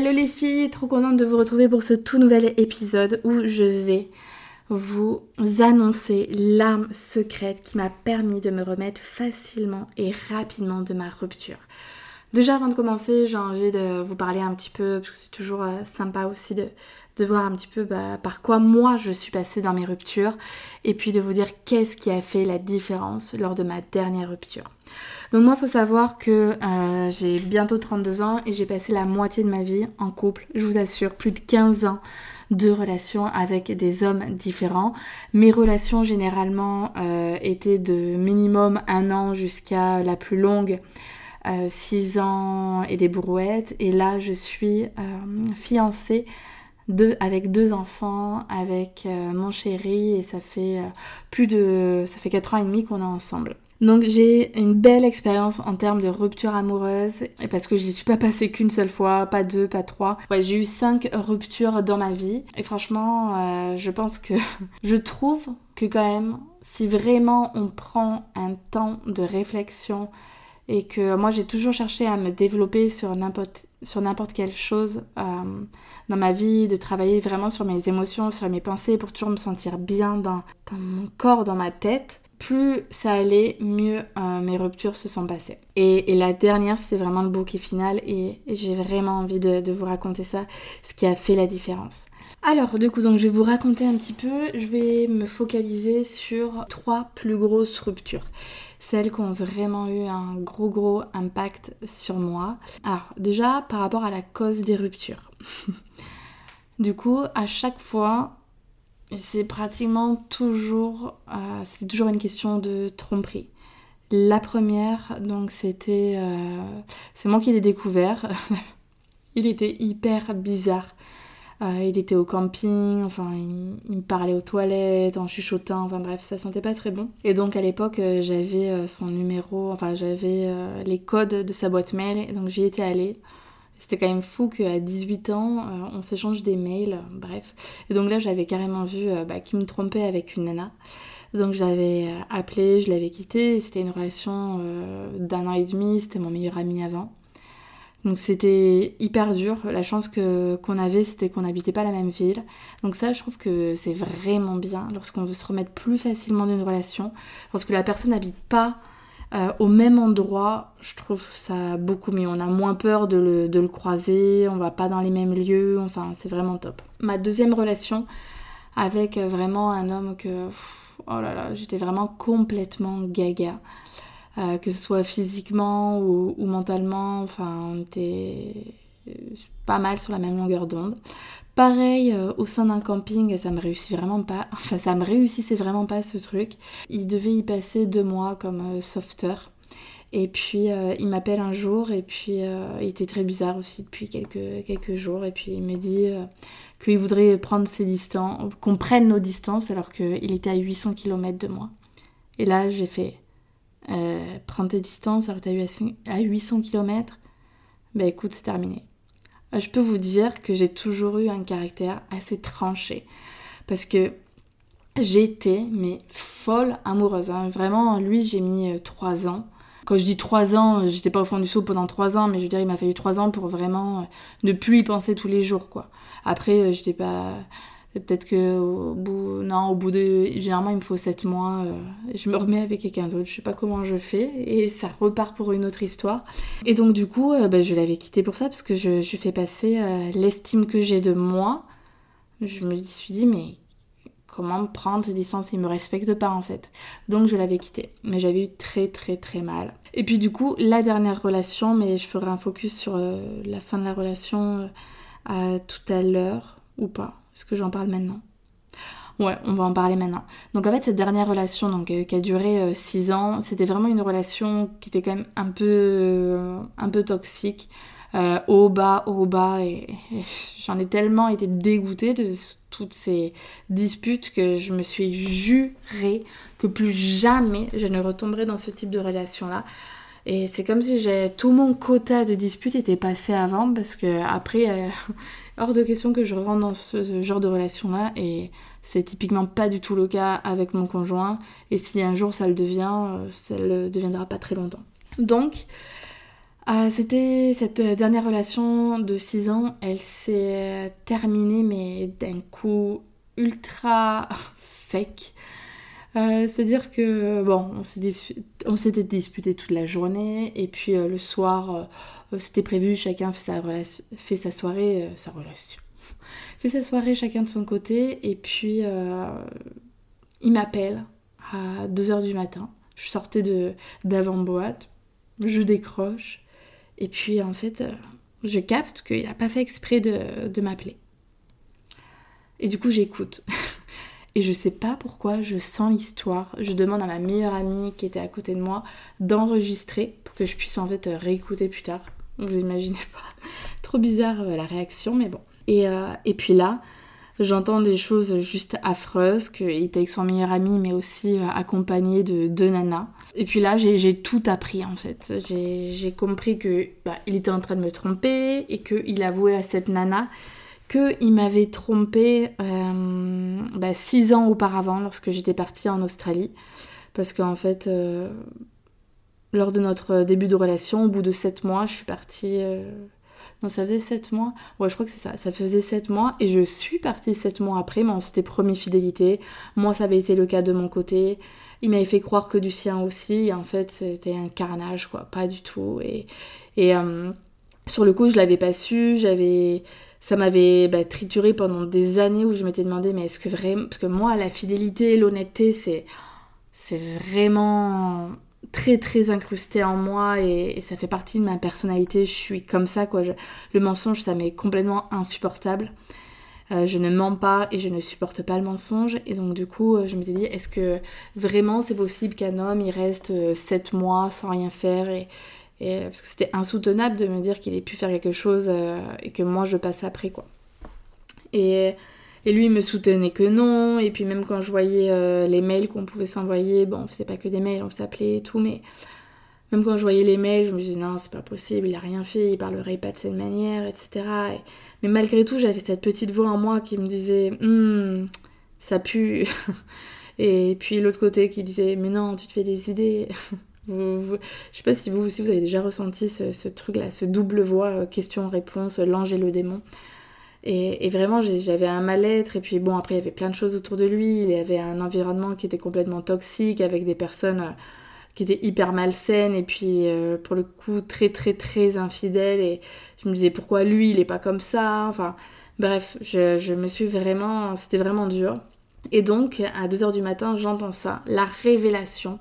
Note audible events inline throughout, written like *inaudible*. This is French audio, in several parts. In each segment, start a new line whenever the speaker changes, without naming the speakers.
Hello les filles, trop contente de vous retrouver pour ce tout nouvel épisode où je vais vous annoncer l'arme secrète qui m'a permis de me remettre facilement et rapidement de ma rupture. Déjà avant de commencer, j'ai envie de vous parler un petit peu, parce que c'est toujours euh, sympa aussi de, de voir un petit peu bah, par quoi moi je suis passée dans mes ruptures, et puis de vous dire qu'est-ce qui a fait la différence lors de ma dernière rupture. Donc moi, il faut savoir que euh, j'ai bientôt 32 ans et j'ai passé la moitié de ma vie en couple. Je vous assure, plus de 15 ans de relations avec des hommes différents. Mes relations généralement euh, étaient de minimum un an jusqu'à la plus longue. 6 euh, ans et des brouettes et là je suis fiancée avec deux enfants, avec mon chéri et ça fait plus de ça fait 4 ans et demi qu'on est ensemble. Donc j'ai une belle expérience en termes de rupture amoureuse, et parce que j'y suis pas passée qu'une seule fois, pas deux, pas trois. J'ai eu cinq ruptures dans ma vie, et franchement, euh, je pense que *laughs* je trouve que quand même, si vraiment on prend un temps de réflexion et que moi j'ai toujours cherché à me développer sur n'importe sur n'importe quelle chose euh, dans ma vie, de travailler vraiment sur mes émotions, sur mes pensées pour toujours me sentir bien dans, mon corps, dans ma tête plus ça allait, mieux euh, mes ruptures se sont passées. Et, la dernière, c'est vraiment le bouquet final et, j'ai vraiment envie de, vous raconter ça, ce qui a fait la différence. Alors, du coup, donc je vais vous raconter un petit peu. Je vais me focaliser sur trois plus grosses ruptures. Celles qui ont vraiment eu un gros gros impact sur moi. Alors, déjà, par rapport à la cause des ruptures. *laughs* du coup, à chaque fois, c'est pratiquement toujours, euh, c'est toujours une question de tromperie. La première, donc c'était, euh, c'est moi qui l'ai découvert. *laughs* il était hyper bizarre. Euh, il était au camping, enfin il, me parlait aux toilettes en chuchotant, enfin bref, ça sentait pas très bon. Et donc à l'époque j'avais son numéro, enfin j'avais les codes de sa boîte mail, donc j'y étais allée. C'était quand même fou qu'à 18 ans, euh, on s'échange des mails, bref. Et donc là, j'avais carrément vu euh, bah, qu'il me trompait avec une nana. Donc je l'avais euh, appelé, je l'avais quitté. C'était une relation d'un an et demi, c'était mon meilleur ami avant. Donc c'était hyper dur. La chance que, qu'on avait, c'était qu'on n'habitait pas la même ville. Donc ça, je trouve que c'est vraiment bien lorsqu'on veut se remettre plus facilement d'une relation. Lorsque la personne n'habite pas euh, au même endroit, je trouve ça beaucoup mieux. On a moins peur de le, croiser, on va pas dans les mêmes lieux, enfin c'est vraiment top. Ma deuxième relation avec vraiment un homme que, oh là là, j'étais vraiment complètement gaga. Euh, que ce soit physiquement ou, mentalement, enfin on était pas mal sur la même longueur d'onde. Pareil, euh, au sein d'un camping, ça me réussit vraiment pas. *laughs* Enfin, ça me réussissait vraiment pas ce truc. Il devait y passer deux mois comme euh. Et puis euh, il m'appelle un jour et puis il était très bizarre aussi depuis quelques, quelques jours. Et puis il me dit qu'il voudrait prendre ses distances, qu'on prenne nos distances alors qu'il était à 800 km de moi. Et là j'ai fait prendre tes distances alors que eu à 800 km. Ben écoute, c'est terminé. Euh, je peux vous dire que j'ai toujours eu un caractère assez tranché. Parce que j'étais, mais folle amoureuse. Hein. Vraiment, lui, j'ai mis euh, trois ans. Quand je dis trois ans, j'étais pas au fond du seau pendant trois ans, mais je veux dire, il m'a fallu trois ans pour vraiment euh, ne plus y penser tous les jours, quoi. Après, j'étais pas Peut-être que au bout, non, au bout de, généralement il me faut 7 mois, euh, je me remets avec quelqu'un d'autre, je sais pas comment je fais, et ça repart pour une autre histoire. Et donc du coup, euh, bah, je l'avais quitté pour ça, parce que je, je fais passer euh, l'estime que j'ai de moi. Je me suis dit, mais comment prendre ces distances Il me respecte pas en fait. Donc je l'avais quitté, mais j'avais eu très très très mal. Et puis du coup, la dernière relation, mais je ferai un focus sur la fin de la relation tout à l'heure ou pas est-ce que j'en parle maintenant Ouais, on va en parler maintenant. Donc en fait, cette dernière relation donc, euh, qui a duré 6 ans, c'était vraiment une relation qui était quand même un peu, un peu toxique. au bas, au bas, et, *laughs* j'en ai tellement été dégoûtée de toutes ces disputes que je me suis juré que plus jamais je ne retomberai dans ce type de relation-là. Et c'est comme si tout mon quota de disputes était passé avant parce que après, euh, hors de question que je rentre dans ce, genre de relation-là et c'est typiquement pas du tout le cas avec mon conjoint. Et si un jour ça le devient, euh, ça le deviendra pas très longtemps. Donc, euh, c'était cette dernière relation de 6 ans, elle s'est terminée mais d'un coup ultra *laughs* sec. Euh, c'est-à-dire que, bon, on s'était disputé toute la journée, et puis euh, le soir, euh, c'était prévu, chacun fait sa, soirée, sa relation, *laughs* fait sa soirée chacun de son côté, et puis il m'appelle à 2h du matin. Je sortais d'avant-boîte, je décroche, et puis en fait, je capte qu'il n'a pas fait exprès de, de m'appeler. Et du coup, j'écoute. *laughs* Et je sais pas pourquoi, je sens l'histoire. Je demande à ma meilleure amie qui était à côté de moi d'enregistrer pour que je puisse en fait réécouter plus tard. Vous imaginez pas. *laughs* Trop bizarre euh, la réaction, mais bon. Et, euh, et puis là, j'entends des choses juste affreuses, qu'il était avec son meilleur ami, mais aussi euh, accompagné de deux nanas. Et puis là, j'ai tout appris en fait. J'ai compris que bah, il était en train de me tromper et qu'il avouait à cette nana qu'il m'avait trompé euh, bah, six ans auparavant lorsque j'étais partie en Australie. Parce qu'en fait, euh, lors de notre début de relation, au bout de sept mois, je suis partie... Euh, non, ça faisait sept mois. Ouais, je crois que c'est ça. Ça faisait sept mois et je suis partie sept mois après, mais on s'était promis fidélité. Moi, ça avait été le cas de mon côté. Il m'avait fait croire que du sien aussi. Et en fait, c'était un carnage, quoi. Pas du tout. Et, et sur le coup, je l'avais pas su. J'avais ça m'avait bah, trituré pendant des années où je m'étais demandé mais est-ce que vraiment parce que moi la fidélité l'honnêteté c'est c'est vraiment très très incrusté en moi et, ça fait partie de ma personnalité. Je suis comme ça quoi. Le mensonge ça m'est complètement insupportable. Euh, je ne mens pas et je ne supporte pas le mensonge. Et donc du coup euh, je me suis dit est-ce que vraiment c'est possible qu'un homme il reste 7 euh, mois sans rien faire et, et, parce que c'était insoutenable de me dire qu'il ait pu faire quelque chose euh, et que moi je passe après quoi. Et, et, lui il me soutenait que non. Et puis même quand je voyais euh, les mails qu'on pouvait s'envoyer, bon on faisait pas que des mails, on s'appelait et tout, mais même quand je voyais les mails, je me disais non c'est pas possible, il a rien fait, il parlerait pas de cette manière, etc. mais malgré tout j'avais cette petite voix en moi qui me disait hum, ça pue. *laughs* et puis l'autre côté qui disait mais non tu te fais des idées. *laughs* Vous, je sais pas si vous aussi vous avez déjà ressenti ce, truc-là, ce double voix, euh, question-réponse, l'ange et le démon. Et, vraiment, j'avais un mal-être. Et puis bon, après, il y avait plein de choses autour de lui. Il y avait un environnement qui était complètement toxique, avec des personnes euh, qui étaient hyper malsaines. Et puis, euh, pour le coup, très, très, très infidèles. Et je me disais, pourquoi lui, il est pas comme ça? Enfin, bref, je, je me suis vraiment... C'était vraiment dur. Et donc, à 2h du matin, j'entends ça, la révélation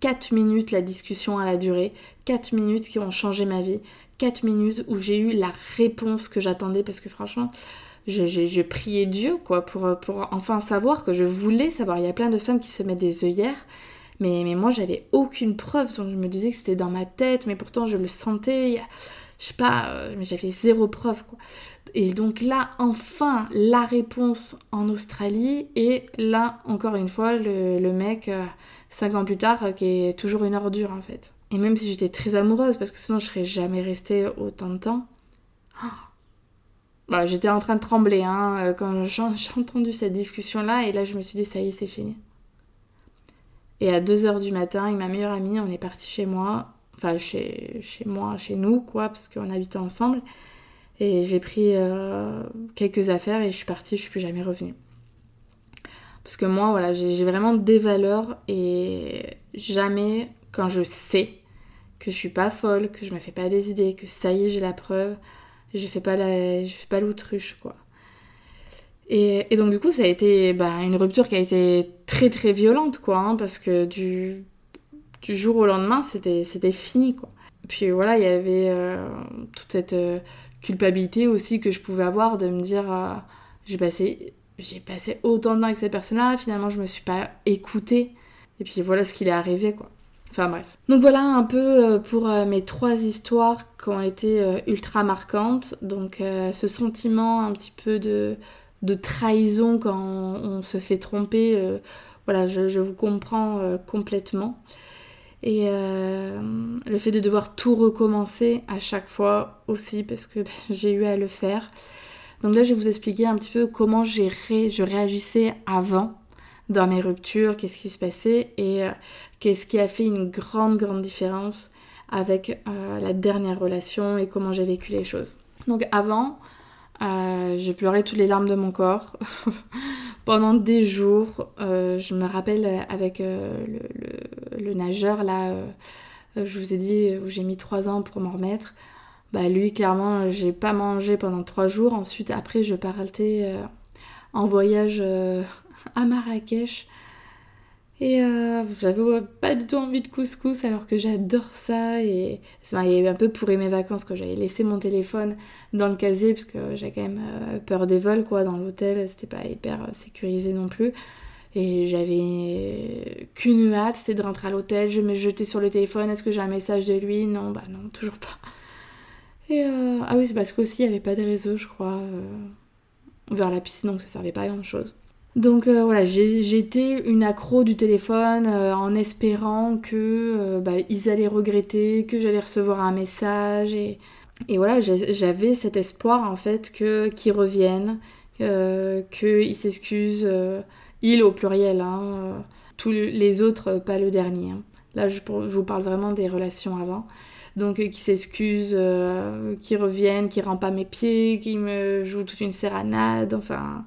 4 minutes la discussion à la durée, 4 minutes qui ont changé ma vie, 4 minutes où j'ai eu la réponse que j'attendais parce que franchement, je, priais Dieu quoi pour, enfin savoir que je voulais savoir. Il y a plein de femmes qui se mettent des œillères, mais, mais moi j'avais aucune preuve, je me disais que c'était dans ma tête, mais pourtant je le sentais, je sais pas, euh, mais j'avais zéro preuve quoi. Et donc là, enfin, la réponse en Australie, et là, encore une fois, le, mec... Euh, cinq ans plus tard, euh, qui est toujours une ordure en fait. Et même si j'étais très amoureuse, parce que sinon je serais jamais restée autant de temps. Voilà, j'étais en train de trembler hein, euh, quand j'ai entendu cette discussion-là, et là je me suis dit, ça y est, c'est fini. Et à 2h du matin, avec ma meilleure amie, on est parti chez moi, enfin chez, chez moi, chez nous, quoi, parce qu'on habitait ensemble. Et j'ai pris euh, quelques affaires et je suis partie, je suis plus jamais revenue. Parce que moi, voilà, j'ai vraiment des valeurs et jamais, quand je sais que je suis pas folle, que je me fais pas des idées, que ça y est, j'ai la preuve, je fais pas la, je fais pas l'autruche, quoi. Et, donc du coup, ça a été bah, une rupture qui a été très très violente, quoi, hein, parce que du, du jour au lendemain, c'était fini, quoi. Puis voilà, il y avait euh, toute cette euh, culpabilité aussi que je pouvais avoir de me dire, euh, j'ai passé j'ai passé autant de temps avec cette personne-là, finalement je me suis pas écoutée. Et puis voilà ce qu'il est arrivé quoi. Enfin bref. Donc voilà un peu euh, pour euh, mes trois histoires qui ont été ultra marquantes. Donc ce sentiment un petit peu de, de trahison quand on, se fait tromper, voilà, je, vous comprends complètement. Et le fait de devoir tout recommencer à chaque fois aussi parce que *laughs* ben, j'ai eu à le faire. Donc là je vais vous expliquer un petit peu comment je réagissais avant dans mes ruptures, qu'est-ce qui se passait et euh, qu'est-ce qui a fait une grande, grande différence avec euh, la dernière relation et comment j'ai vécu les choses. Donc avant, euh, je pleurais toutes les larmes de mon corps *laughs* pendant des jours. je me rappelle avec le, nageur là, je vous ai dit j'ai mis trois ans pour m'en remettre. Bah lui clairement j'ai pas mangé pendant trois jours. Ensuite après je partais en voyage *laughs* à Marrakech. Et euh, j'avais pas du tout envie de couscous alors que j'adore ça. Et ça m'avait un peu pourri mes vacances quand j'avais laissé mon téléphone dans le casier parce que j'ai quand même euh, peur des vols quoi dans l'hôtel. C'était pas hyper euh, sécurisé non plus. Et j'avais qu'une hâte, c'était de rentrer à l'hôtel. Je me jetais sur le téléphone. Est-ce que j'ai un message de lui? Non, bah non, toujours pas. Et ah oui, c'est parce qu'aussi il n'y avait pas de réseau, je crois, vers la piscine, donc ça servait pas à grand chose. Donc euh, voilà, été une accro du téléphone euh, en espérant que euh, bah, ils allaient regretter, que j'allais recevoir un message et, voilà, j'avais cet espoir en fait que qu'ils reviennent, qu'ils s'excusent, ils au pluriel, hein, tous les autres pas le dernier. Hein. Là je, vous parle vraiment des relations avant. Donc qui s'excusent, qui reviennent, qui rampent pas mes pieds, qui me jouent toute une sérénade, enfin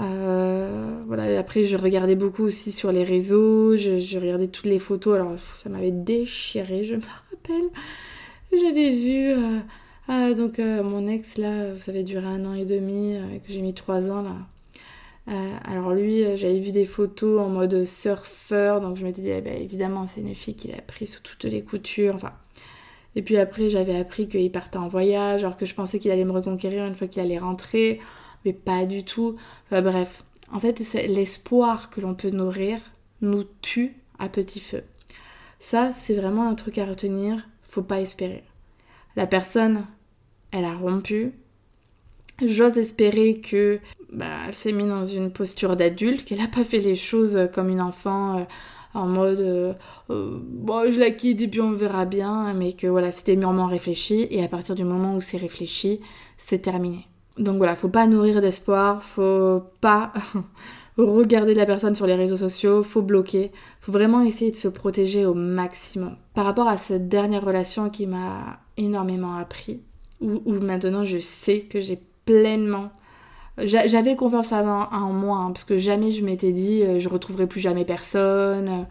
euh, voilà, après je regardais beaucoup aussi sur les réseaux, je, regardais toutes les photos, alors ça m'avait déchiré, je *laughs* me rappelle. J'avais vu euh, ah, donc euh, mon ex là, ça avait duré un an et demi, que j'ai mis trois ans là. alors lui, j'avais vu des photos en mode surfeur, donc je m'étais dit, eh ben, évidemment c'est une fille qu'il a pris sous toutes les coutures, enfin. Et puis après j'avais appris qu'il partait en voyage, alors que je pensais qu'il allait me reconquérir une fois qu'il allait rentrer mais pas du tout. bref, en fait, l'espoir que l'on peut nourrir nous tue à petit feu. Ça, c'est vraiment un truc à retenir. Faut pas espérer. La personne, elle a rompu. J'ose espérer que bah, elle s'est mise dans une posture d'adulte, qu'elle n'a pas fait les choses comme une enfant euh, en mode euh, euh, bon, je la quitte et puis on verra bien, mais que voilà, c'était mûrement réfléchi et à partir du moment où c'est réfléchi, c'est terminé. Donc voilà, faut pas nourrir d'espoir, faut pas *laughs* regarder la personne sur les réseaux sociaux, faut bloquer, faut vraiment essayer de se protéger au maximum. Par rapport à cette dernière relation qui m'a énormément appris, où, maintenant je sais que j'ai pleinement j'avais confiance avant en moi, hein, parce que jamais je m'étais dit euh, je retrouverai plus jamais personne, euh,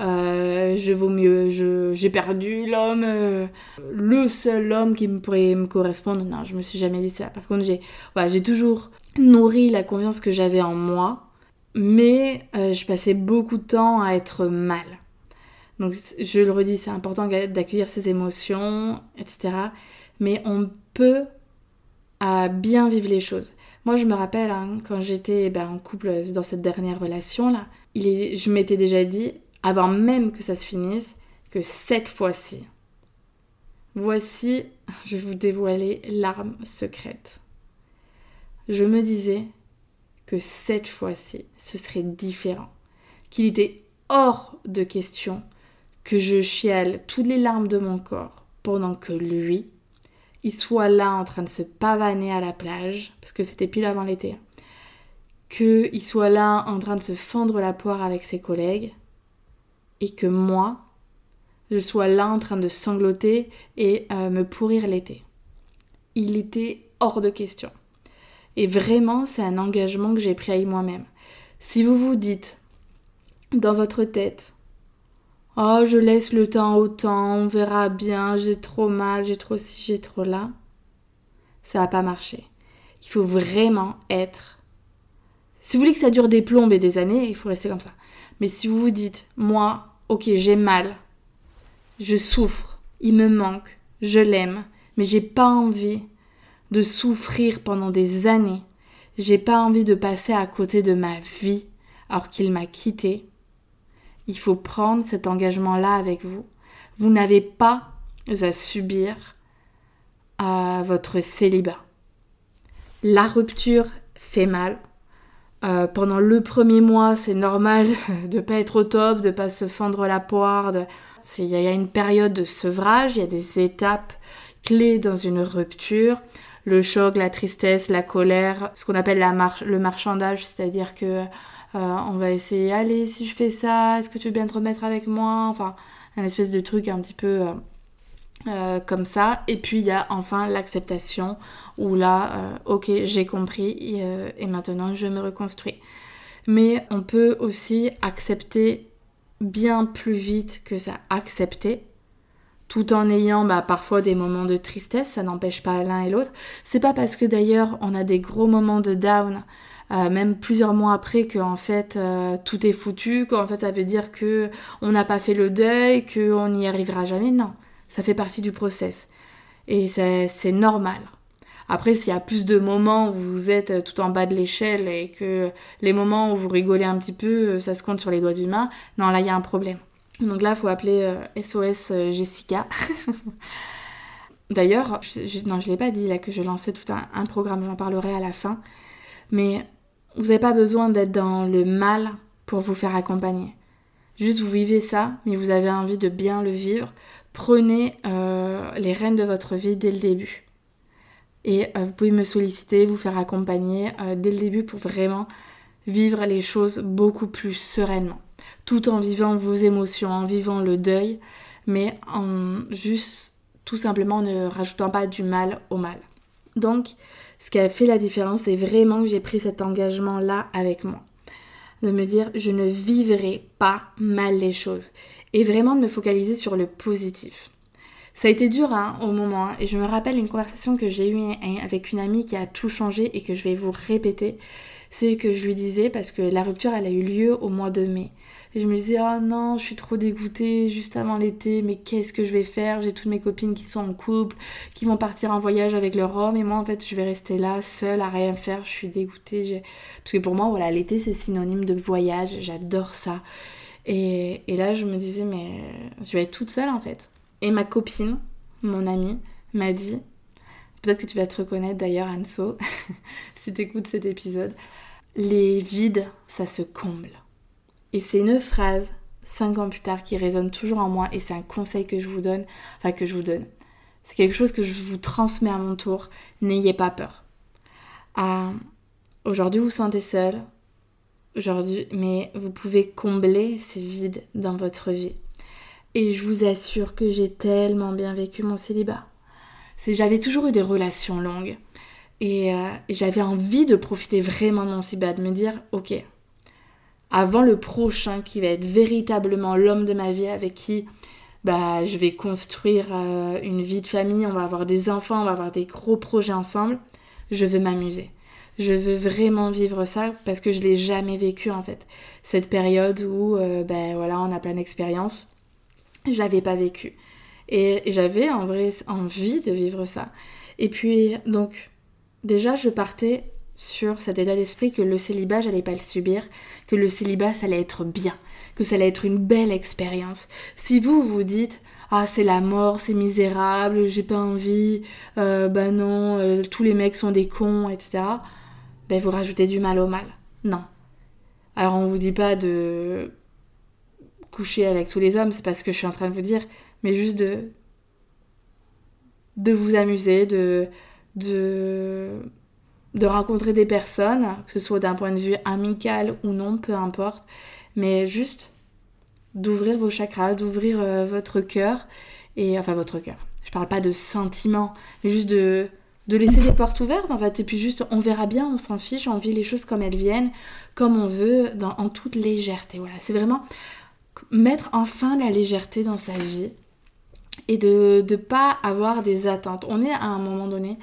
je vaux mieux, j'ai perdu l'homme, euh, le seul homme qui me pourrait me correspondre. Non, je me suis jamais dit ça. Par contre, j'ai j'ai toujours nourri la confiance que j'avais en moi, mais euh, je passais beaucoup de temps à être mal. Donc, je le redis, c'est important d'accueillir ses émotions, etc. Mais on peut bien vivre les choses. Moi, je me rappelle hein, quand j'étais ben, en couple dans cette dernière relation là, il est, je m'étais déjà dit avant même que ça se finisse, que cette fois-ci, voici, *laughs* je vais vous dévoiler l'arme secrète. Je me disais que cette fois-ci, ce serait différent, qu'il était hors de question que je chiale toutes les larmes de mon corps pendant que lui, il soit là en train de se pavaner à la plage, parce que c'était pile avant l'été, qu'il soit là en train de se fendre la poire avec ses collègues, et que moi, je sois là en train de sangloter et euh, me pourrir l'été. Il était hors de question. Et vraiment, c'est un engagement que j'ai pris avec moi-même. Si vous vous dites dans votre tête, oh, je laisse le temps au temps, on verra bien, j'ai trop mal, j'ai trop ci, j'ai trop là, ça va pas marcher. Il faut vraiment être. Si vous voulez que ça dure des plombes et des années, il faut rester comme ça. Mais si vous vous dites, moi, ok, j'ai mal, je souffre, il me manque, je l'aime, mais j'ai pas envie de souffrir pendant des années. j'ai pas envie de passer à côté de ma vie alors qu'il m'a quitté, il faut prendre cet engagement-là avec vous. Vous n'avez pas à subir à votre célibat. La rupture fait mal. Euh, pendant le premier mois, c'est normal *laughs* de pas être au top, de pas se fendre la poire. Il y a une période de sevrage, il y a des étapes clés dans une rupture. Le choc, la tristesse, la colère, ce qu'on appelle la le marchandage, c'est-à-dire que euh, on va essayer, allez, si je fais ça, est-ce que tu veux bien te remettre avec moi? Enfin, un espèce de truc un petit peu euh, euh, comme ça. Et puis il y a enfin l'acceptation où là, euh, ok, j'ai compris et, maintenant je me reconstruis. Mais on peut aussi accepter bien plus vite que ça, accepter tout en ayant bah, parfois des moments de tristesse, ça n'empêche pas l'un et l'autre. C'est pas parce que d'ailleurs on a des gros moments de down euh, même plusieurs mois après que en fait euh, tout est foutu, qu'en fait ça veut dire que on n'a pas fait le deuil, qu'on n'y arrivera jamais. Non, ça fait partie du process et c'est normal. Après, s'il y a plus de moments où vous êtes tout en bas de l'échelle et que les moments où vous rigolez un petit peu, ça se compte sur les doigts d'une main, non, là, il y a un problème. Donc là, il faut appeler SOS euh, Jessica. *laughs* D'ailleurs, je, non, je ne l'ai pas dit là que je lançais tout un, un programme, j'en parlerai à la fin. Mais vous n'avez pas besoin d'être dans le mal pour vous faire accompagner. Juste vous vivez ça, mais vous avez envie de bien le vivre. Prenez euh, les rênes de votre vie dès le début. Et euh, vous pouvez me solliciter, vous faire accompagner euh, dès le début pour vraiment vivre les choses beaucoup plus sereinement. Tout en vivant vos émotions, en vivant le deuil, mais en juste tout simplement ne rajoutant pas du mal au mal. Donc, ce qui a fait la différence, c'est vraiment que j'ai pris cet engagement-là avec moi. De me dire, je ne vivrai pas mal les choses. Et vraiment de me focaliser sur le positif. Ça a été dur hein, au moment, hein, et je me rappelle une conversation que j'ai eue avec une amie qui a tout changé et que je vais vous répéter. C'est que je lui disais, parce que la rupture, elle a eu lieu au mois de mai. Et je me disais, oh non, je suis trop dégoûtée juste avant l'été, mais qu'est-ce que je vais faire? J'ai toutes mes copines qui sont en couple, qui vont partir en voyage avec leur homme, et moi en fait je vais rester là, seule, à rien faire, je suis dégoûtée. Parce que pour moi, voilà, l'été c'est synonyme de voyage, j'adore ça. Et, là je me disais, mais je vais être toute seule en fait. Et ma copine, mon amie, m'a dit, peut-être que tu vas te reconnaître d'ailleurs Anso, *laughs* si tu écoutes cet épisode, les vides, ça se comble. Et c'est une phrase, cinq ans plus tard, qui résonne toujours en moi et c'est un conseil que je vous donne, enfin que je vous donne. C'est quelque chose que je vous transmets à mon tour. N'ayez pas peur. Ah, aujourd'hui, vous vous sentez seul, aujourd'hui, mais vous pouvez combler ces vides dans votre vie. Et je vous assure que j'ai tellement bien vécu mon célibat. J'avais toujours eu des relations longues et, euh, et j'avais envie de profiter vraiment de mon célibat, de me dire ok, avant le prochain qui va être véritablement l'homme de ma vie avec qui bah, je vais construire euh, une vie de famille, on va avoir des enfants, on va avoir des gros projets ensemble, je veux m'amuser. Je veux vraiment vivre ça parce que je l'ai jamais vécu en fait. Cette période où euh, ben voilà, on a plein d'expériences, je l'avais pas vécu. Et j'avais en vrai envie de vivre ça. Et puis donc déjà je partais sur cet état d'esprit que le célibat, j'allais pas le subir, que le célibat, ça allait être bien, que ça allait être une belle expérience. Si vous vous dites, ah c'est la mort, c'est misérable, j'ai pas envie, euh, bah non, euh, tous les mecs sont des cons, etc. Ben vous rajoutez du mal au mal. Non. Alors on vous dit pas de coucher avec tous les hommes, c'est pas ce que je suis en train de vous dire, mais juste de de vous amuser, de de de rencontrer des personnes, que ce soit d'un point de vue amical ou non, peu importe, mais juste d'ouvrir vos chakras, d'ouvrir euh, votre cœur, et enfin votre cœur. Je parle pas de sentiments, mais juste de, de laisser les portes ouvertes en fait, et puis juste on verra bien, on s'en fiche, on vit les choses comme elles viennent, comme on veut, en toute légèreté. Voilà, c'est vraiment mettre enfin la légèreté dans sa vie et de ne pas avoir des attentes. On est à un moment donné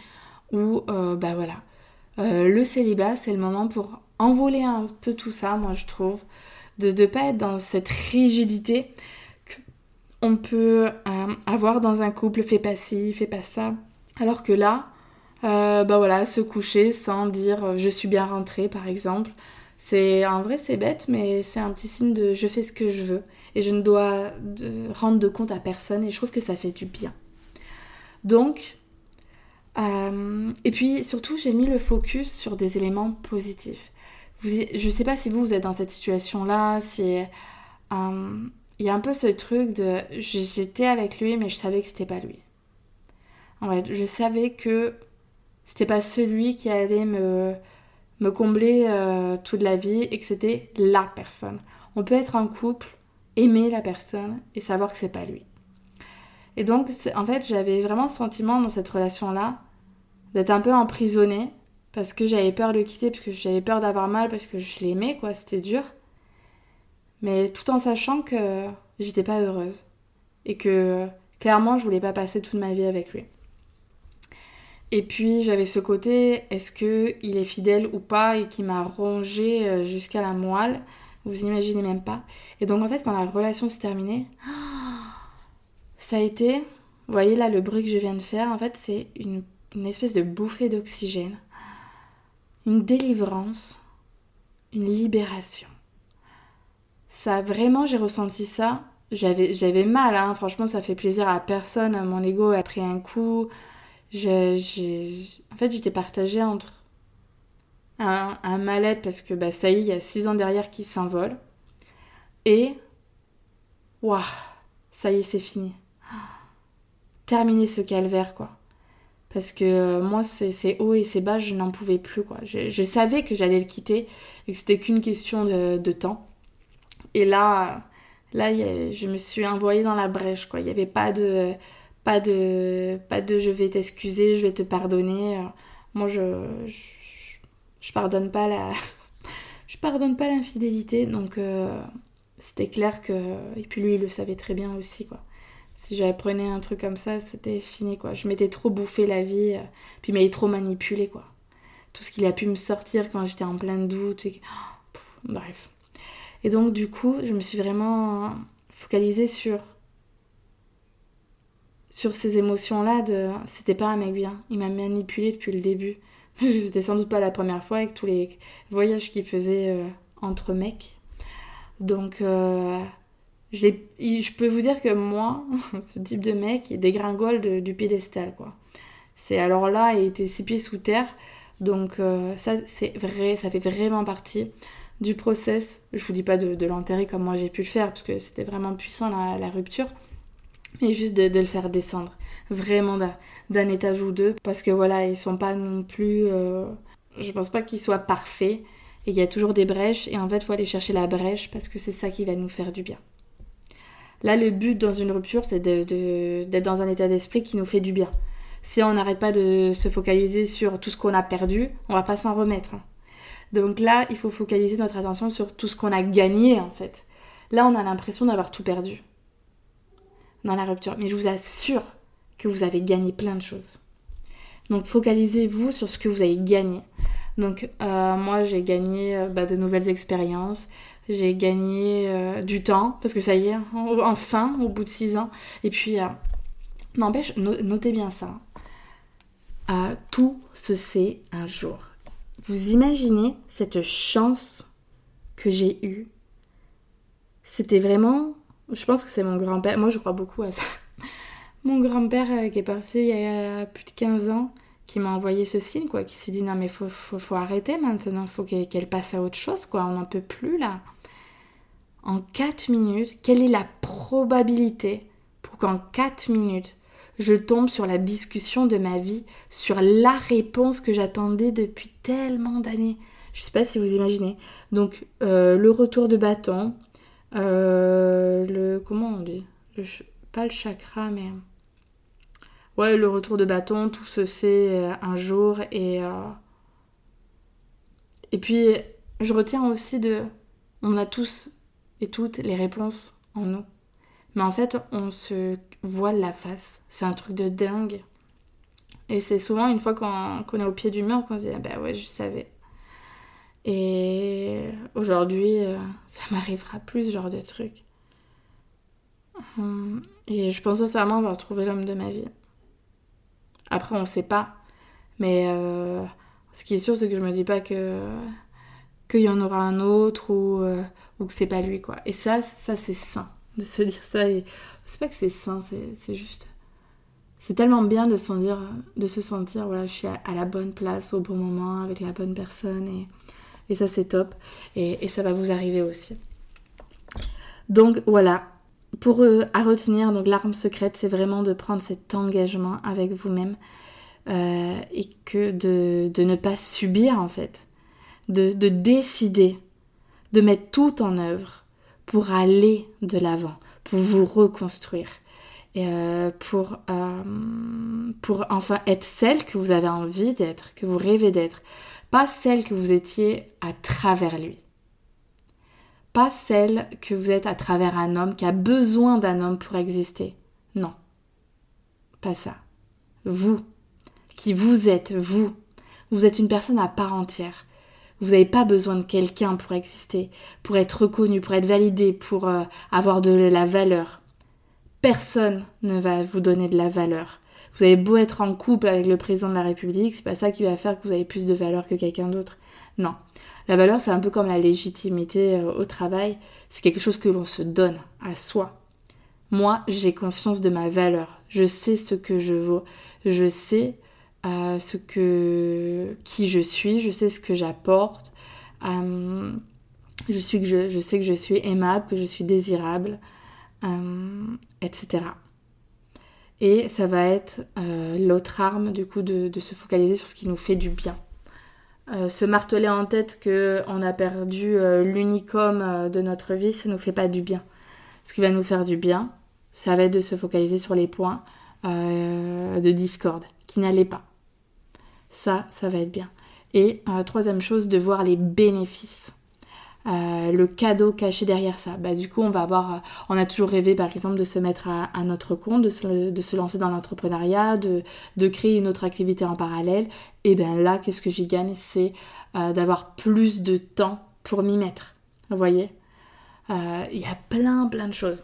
où, euh, bah voilà, euh, le célibat, c'est le moment pour envoler un peu tout ça, moi je trouve, de ne pas être dans cette rigidité qu'on peut euh, avoir dans un couple, fais pas ci, fais pas ça. Alors que là, bah voilà, se coucher sans dire je suis bien rentrée par exemple. C'est en vrai c'est bête mais c'est un petit signe de je fais ce que je veux et je ne dois rendre de compte à personne et je trouve que ça fait du bien. Donc euh, et puis surtout j'ai mis le focus sur des éléments positifs. Vous, je sais pas si vous vous êtes dans cette situation là, si euh, il y a un peu ce truc de j'étais avec lui mais je savais que c'était pas lui. En fait, je savais que c'était pas celui qui allait me, me combler euh, toute la vie et que c'était la personne. On peut être en couple, aimer la personne et savoir que c'est pas lui. Et donc, en fait, j'avais vraiment le sentiment dans cette relation-là d'être un peu emprisonnée parce que j'avais peur de le quitter, parce que j'avais peur d'avoir mal, parce que je l'aimais, quoi, c'était dur mais tout en sachant que j'étais pas heureuse et que clairement je voulais pas passer toute ma vie avec lui. Et puis j'avais ce côté, est-ce que il est fidèle ou pas et qui m'a rongé euh, jusqu'à la moelle, vous imaginez même pas. Et donc en fait quand la relation s'est terminée, *gasps* ça a été, vous voyez là le bruit que je viens de faire, en fait c'est une, une espèce de bouffée d'oxygène, une délivrance, une libération. Ça vraiment j'ai ressenti ça. J'avais j'avais mal hein. franchement ça fait plaisir à personne. Mon ego a pris un coup j'ai en fait j'étais partagée entre un, un mal-être parce que bah ça y est il y a six ans derrière qui s'envole et waouh ça y est c'est fini. Terminer ce calvaire quoi. Parce que euh, moi c'est haut et c'est bas je n'en pouvais plus quoi. Je, je savais que j'allais le quitter et que c'était qu'une question de, de temps. Et là, là je me suis envoyée dans la brèche, quoi. Il n'y avait pas de, pas, de, pas de je vais t'excuser, je vais te pardonner. Moi, je, je, pardonne pas la... *laughs* je pardonne pas l'infidélité, donc euh, c'était clair que... Et puis lui, il le savait très bien aussi, quoi. Si j'apprenais un truc comme ça, c'était fini, quoi. Je m'étais trop bouffé la vie, puis il m'avait trop manipulé, quoi. Tout ce qu'il a pu me sortir quand j'étais en plein doute. Et... *gasps* bref. Et donc du coup, je me suis vraiment focalisée sur sur ces émotions-là c'était pas un mec bien, il m'a manipulé depuis le début. *laughs* C'était sans doute pas la première fois avec tous les voyages qu'il faisait euh, entre mecs. Donc euh, je peux vous dire que moi, *laughs* ce type de mec, il dégringole du piédestal quoi. C'est alors là, il était six pieds sous terre. Donc euh, ça c'est vrai, ça fait vraiment partie du process. Je vous dis pas de, l'enterrer comme moi j'ai pu le faire, parce que c'était vraiment puissant la, rupture, mais juste de, le faire descendre, vraiment d'un étage ou deux, parce que voilà, ils sont pas non plus. Euh, je pense pas qu'ils soient parfaits, et il y a toujours des brèches, et en fait, faut aller chercher la brèche, parce que c'est ça qui va nous faire du bien. Là, le but dans une rupture, c'est d'être dans un état d'esprit qui nous fait du bien. Si on n'arrête pas de se focaliser sur tout ce qu'on a perdu, on va pas s'en remettre. Hein. Donc là, il faut focaliser notre attention sur tout ce qu'on a gagné en fait. Là, on a l'impression d'avoir tout perdu la rupture. Mais je vous assure que vous avez gagné plein de choses. Donc focalisez-vous sur ce que vous avez gagné. Donc euh, moi, j'ai gagné euh, bah, de nouvelles expériences. J'ai gagné euh, du temps, parce que ça y est, enfin, au bout de six ans. Et puis, n'empêche, notez bien ça. tout se sait un jour. Vous imaginez cette chance que j'ai eue? C'était vraiment... Je pense que c'est mon grand-père. Moi, je crois beaucoup à ça. *laughs* Mon grand-père euh, qui est passé il y a plus de 15 ans, qui m'a envoyé ce signe, quoi, qui s'est dit non mais faut, faut, arrêter maintenant, faut qu'elle passe à autre chose, quoi, on n'en peut plus là. En 4 minutes, quelle est la probabilité pour qu'en 4 minutes, je tombe sur la discussion de ma vie, sur la réponse que j'attendais depuis tellement d'années? Je sais pas si vous imaginez. Donc, euh, le retour de bâton, euh, le. Comment on dit? Pas le chakra, mais. Ouais, le retour de bâton, tout se sait euh, un jour. Et. Et puis, je retiens aussi de. On a tous et toutes les réponses en nous. Mais en fait, on se voile la face. C'est un truc de dingue. Et c'est souvent une fois qu'on est au pied du mur qu'on se dit ah ben ouais, je savais. Et aujourd'hui, euh, ça m'arrivera plus ce genre de truc. Et je pense sincèrement avoir trouvé l'homme de ma vie. Après, on sait pas. Mais euh, ce qui est sûr, c'est que je me dis pas que qu'il y en aura un autre ou, euh, ou que c'est pas lui, quoi. Et ça, ça c'est sain de se dire ça. C'est pas que c'est sain, c'est juste. C'est tellement bien de, de se sentir, voilà, je suis à, la bonne place au bon moment avec la bonne personne et ça c'est top. Et, ça va vous arriver aussi. Donc voilà, pour eux, à retenir, donc l'arme secrète, c'est vraiment de prendre cet engagement avec vous-même euh, et que de, de, ne pas subir en fait, de, de décider, de mettre tout en œuvre pour aller de l'avant, pour vous reconstruire. Euh, pour, euh, pour enfin être celle que vous avez envie d'être, que vous rêvez d'être, pas celle que vous étiez à travers lui pas celle que vous êtes à travers un homme qui a besoin d'un homme pour exister. Non, pas ça. Vous, qui vous êtes, vous, vous êtes une personne à part entière. Vous n'avez pas besoin de quelqu'un pour exister, pour être reconnu, pour être validé, pour euh, avoir de la valeur. Personne ne va vous donner de la valeur. Vous avez beau être en couple avec le président de la République, c'est pas ça qui va faire que vous avez plus de valeur que quelqu'un d'autre. Non. La valeur, c'est un peu comme la légitimité euh, au travail. C'est quelque chose que l'on se donne à soi. Moi, j'ai conscience de ma valeur. Je sais ce que je vaux. Je sais euh, ce que qui je suis. Je sais ce que j'apporte. Euh, je, suis que je, sais que je suis aimable, que je suis désirable, etc. Et ça va être l'autre arme du coup de se focaliser sur ce qui nous fait du bien. Euh, se marteler en tête qu'on a perdu euh, euh, de notre vie, ça nous fait pas du bien. Ce qui va nous faire du bien, ça va être de se focaliser sur les points de discorde qui n'allaient pas. Ça, ça va être bien. Et troisième chose, de voir les bénéfices euh, le cadeau caché derrière ça. Bah, du coup, on va avoir, euh, on a toujours rêvé par exemple de se mettre à, notre compte, de se, lancer dans l'entrepreneuriat, de, créer une autre activité en parallèle. Et bien là, qu'est-ce que j'y gagne? C'est euh, d'avoir plus de temps pour m'y mettre. Vous voyez? Il y a plein, plein de choses.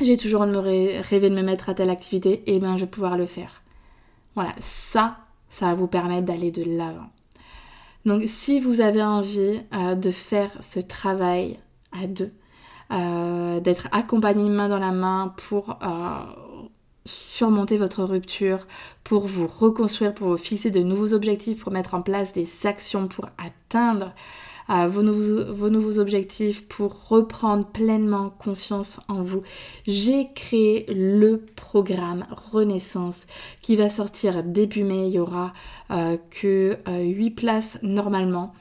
J'ai toujours rêvé de me mettre à telle activité, et bien je vais pouvoir le faire. Voilà, ça, ça va vous permettre d'aller de l'avant. Donc si vous avez envie euh, de faire ce travail à deux, euh, d'être accompagné main dans la main pour euh, surmonter votre rupture, pour vous reconstruire, pour vous fixer de nouveaux objectifs, pour mettre en place des actions pour atteindre vos, nouveaux, vos nouveaux objectifs, pour reprendre pleinement confiance en vous. J'ai créé le programme Renaissance qui va sortir début mai. Il y aura euh, que 8 euh, places normalement.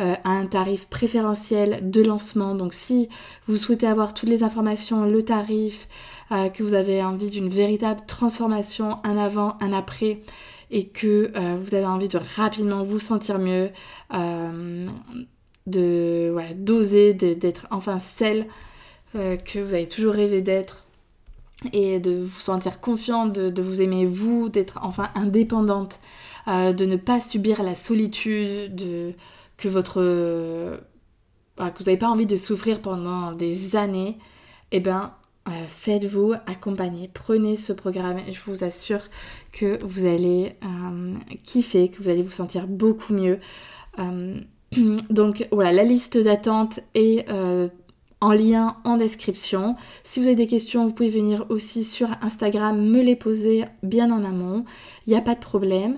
Euh, à un tarif préférentiel de lancement. Donc si vous souhaitez avoir toutes les informations, le tarif, que vous avez envie d'une véritable transformation, un avant, un après, et que vous avez envie de rapidement vous sentir mieux, de d'oser, d'être enfin celle euh, que vous avez toujours rêvé d'être et de vous sentir confiante, de, vous aimer vous, d'être enfin indépendante, euh, de ne pas subir la solitude, de, que votre euh, que vous n'avez pas envie de souffrir pendant des années, et eh ben faites-vous accompagner, prenez ce programme, je vous assure que vous allez kiffer, que vous allez vous sentir beaucoup mieux. *clears throat* Donc voilà, la liste d'attente est euh, en lien en description. Si vous avez des questions, vous pouvez venir aussi sur Instagram me les poser bien en amont. Il n'y a pas de problème.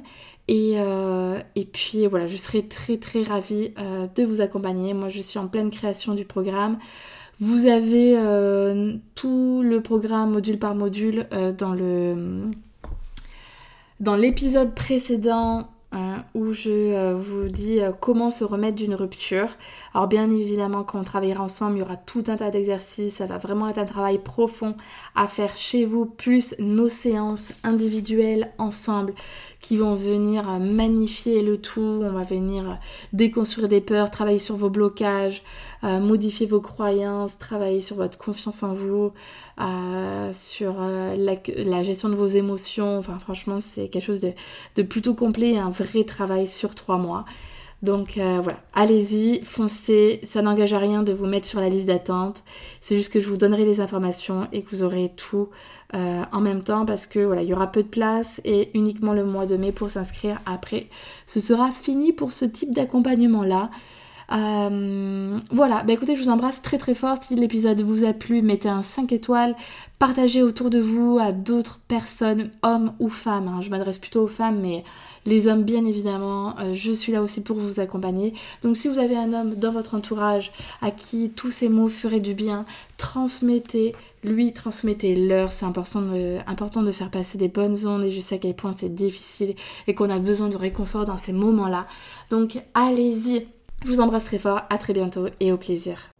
Et, euh, puis voilà, je serai très très ravie euh, de vous accompagner. Moi, je suis en pleine création du programme. Vous avez tout le programme module par module dans le dans l'épisode précédent Hein, où je euh, vous dis euh, comment se remettre d'une rupture. Alors bien évidemment quand on travaillera ensemble, il y aura tout un tas d'exercices, ça va vraiment être un travail profond à faire chez vous, plus nos séances individuelles ensemble qui vont venir euh, magnifier le tout, on va venir déconstruire des peurs, travailler sur vos blocages, modifier vos croyances, travailler sur votre confiance en vous, sur la, gestion de vos émotions, enfin franchement c'est quelque chose de, de plutôt complet, un vrai travail sur trois mois. Donc euh, voilà, allez-y, foncez, ça n'engage à rien de vous mettre sur la liste d'attente. C'est juste que je vous donnerai les informations et que vous aurez tout euh, en même temps parce que voilà, il y aura peu de place et uniquement le mois de mai pour s'inscrire. Après, ce sera fini pour ce type d'accompagnement là. Euh, voilà, bah écoutez, je vous embrasse très très fort. Si l'épisode vous a plu, mettez un 5 étoiles, partagez autour de vous à d'autres personnes, hommes ou femmes. Hein. Je m'adresse plutôt aux femmes, mais les hommes, bien évidemment, euh, je suis là aussi pour vous accompagner. Donc si vous avez un homme dans votre entourage à qui tous ces mots feraient du bien, transmettez lui, transmettez-leur. C'est important de, important de faire passer des bonnes ondes et je sais à quel point c'est difficile et qu'on a besoin de réconfort dans ces moments-là. Donc allez-y je vous embrasse très fort, à très bientôt et au plaisir.